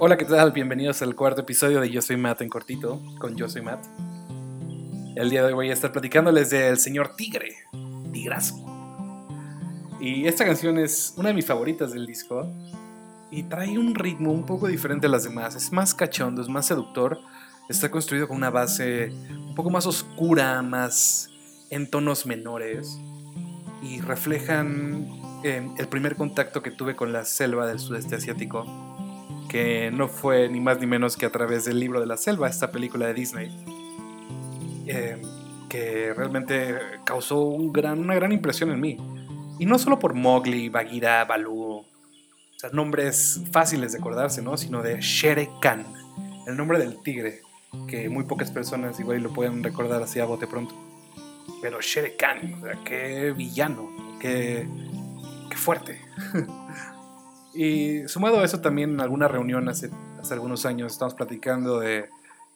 Hola, ¿qué tal? Bienvenidos al cuarto episodio de Yo Soy Matt en cortito, con Yo Soy Matt. El día de hoy voy a estar platicándoles del señor Tigre, Tigrazo. Y esta canción es una de mis favoritas del disco y trae un ritmo un poco diferente a las demás. Es más cachondo, es más seductor. Está construido con una base un poco más oscura, más en tonos menores y reflejan eh, el primer contacto que tuve con la selva del sudeste asiático que no fue ni más ni menos que a través del libro de la selva, esta película de Disney, eh, que realmente causó una gran impresión en mí. Y no solo por Mowgli, Bagheera, Baloo, o sea, nombres fáciles de acordarse, ¿no? Sino de Shere Khan, el nombre del tigre, que muy pocas personas igual lo pueden recordar así a bote pronto. Pero Shere Khan, o sea, qué villano, qué, qué fuerte. Y sumado a eso también en alguna reunión hace, hace algunos años estamos platicando de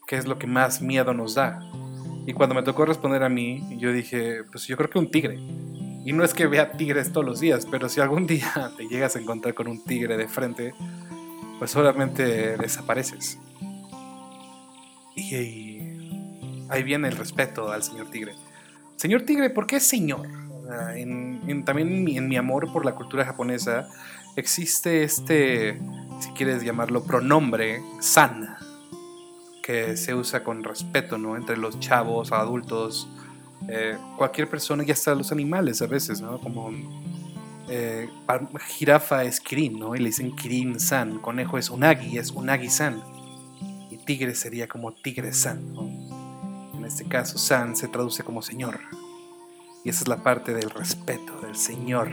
qué es lo que más miedo nos da. Y cuando me tocó responder a mí, yo dije, pues yo creo que un tigre. Y no es que vea tigres todos los días, pero si algún día te llegas a encontrar con un tigre de frente, pues solamente desapareces. Y ahí viene el respeto al señor tigre. Señor tigre, ¿por qué señor? también en mi amor por la cultura japonesa, existe este, si quieres llamarlo, pronombre san, que se usa con respeto, ¿no? Entre los chavos, adultos, eh, cualquier persona y hasta los animales a veces, ¿no? Como eh, jirafa es Kirin, ¿no? Y le dicen Kirin san, conejo es Unagi, es Unagi san. Y tigre sería como tigre san, ¿no? En este caso, san se traduce como señor. Y esa es la parte del respeto del señor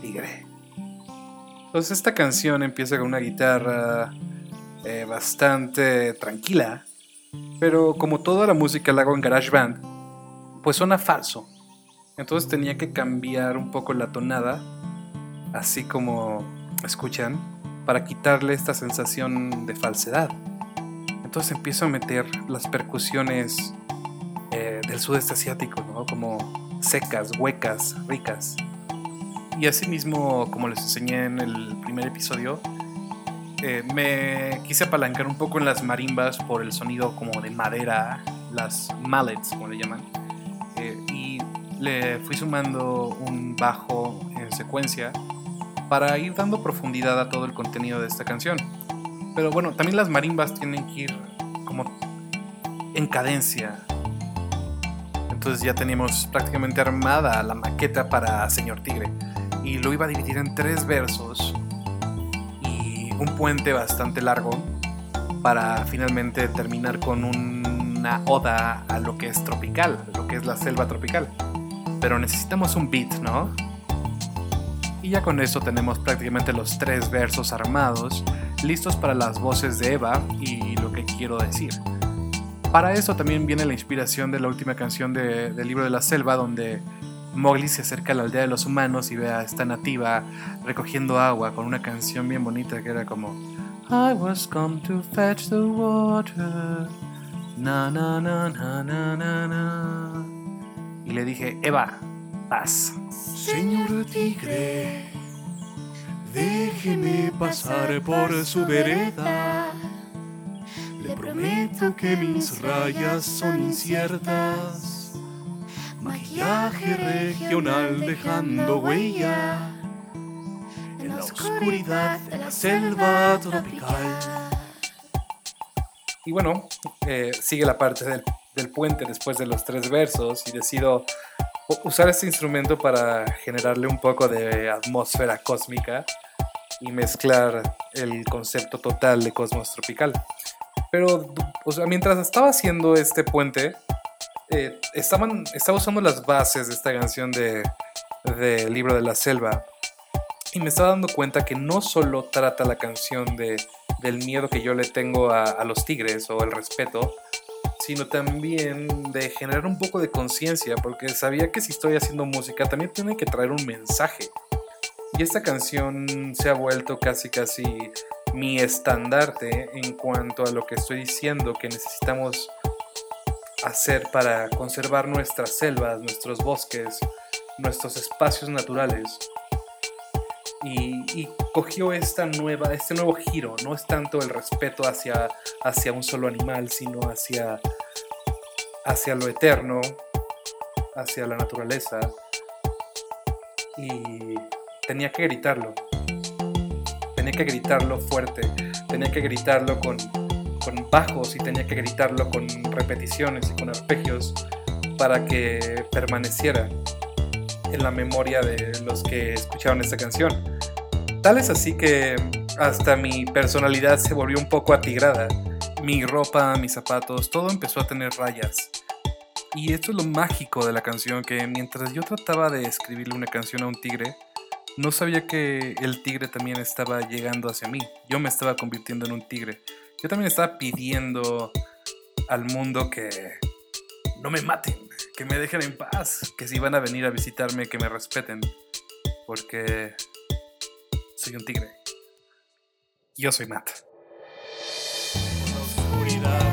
tigre. Entonces esta canción empieza con una guitarra eh, bastante tranquila, pero como toda la música la hago en GarageBand, pues suena falso. Entonces tenía que cambiar un poco la tonada, así como escuchan, para quitarle esta sensación de falsedad. Entonces empiezo a meter las percusiones eh, del sudeste asiático, ¿no? Como secas, huecas, ricas. Y asimismo, como les enseñé en el primer episodio, eh, me quise apalancar un poco en las marimbas por el sonido como de madera, las mallets, como le llaman. Eh, y le fui sumando un bajo en secuencia para ir dando profundidad a todo el contenido de esta canción. Pero bueno, también las marimbas tienen que ir como en cadencia. Entonces ya teníamos prácticamente armada la maqueta para Señor Tigre y lo iba a dividir en tres versos y un puente bastante largo para finalmente terminar con una oda a lo que es tropical, lo que es la selva tropical. Pero necesitamos un beat, ¿no? Y ya con eso tenemos prácticamente los tres versos armados, listos para las voces de Eva y lo que quiero decir. Para eso también viene la inspiración de la última canción del libro de la selva, donde Mowgli se acerca a la aldea de los humanos y ve a esta nativa recogiendo agua con una canción bien bonita que era como I was come to fetch the water. Na na na na na na Y le dije, Eva, paz. Señor tigre, déjeme pasar por su vereda. Le prometo que mis rayas son inciertas Maquillaje regional dejando huella en la oscuridad de la selva tropical. Y bueno, eh, sigue la parte del, del puente después de los tres versos y decido usar este instrumento para generarle un poco de atmósfera cósmica y mezclar el concepto total de cosmos tropical. Pero, o sea, mientras estaba haciendo este puente, eh, estaban, estaba usando las bases de esta canción de, Libro de la Selva y me estaba dando cuenta que no solo trata la canción de, del miedo que yo le tengo a, a los tigres o el respeto, sino también de generar un poco de conciencia, porque sabía que si estoy haciendo música también tiene que traer un mensaje. Y esta canción se ha vuelto casi casi mi estandarte en cuanto a lo que estoy diciendo, que necesitamos hacer para conservar nuestras selvas, nuestros bosques, nuestros espacios naturales. y, cogió esta nueva, este nuevo giro. No es tanto el respeto hacia, hacia un solo animal, sino hacia, hacia lo eterno, hacia la naturaleza. Y tenía que gritarlo. Tenía que gritarlo fuerte. Tenía que gritarlo con, bajos y tenía que gritarlo con repeticiones y con arpegios para que permaneciera en la memoria de los que escucharon esta canción. Tal es así que hasta mi personalidad se volvió un poco atigrada. Mi ropa, mis zapatos, todo empezó a tener rayas. Y esto es lo mágico de la canción, que mientras yo trataba de escribirle una canción a un tigre, no sabía que el tigre también estaba llegando hacia mí. Yo me estaba convirtiendo en un tigre. Yo también estaba pidiendo al mundo que no me maten, que me dejen en paz, que si van a venir a visitarme, que me respeten, porque soy un tigre. Yo soy Matt. La oscuridad.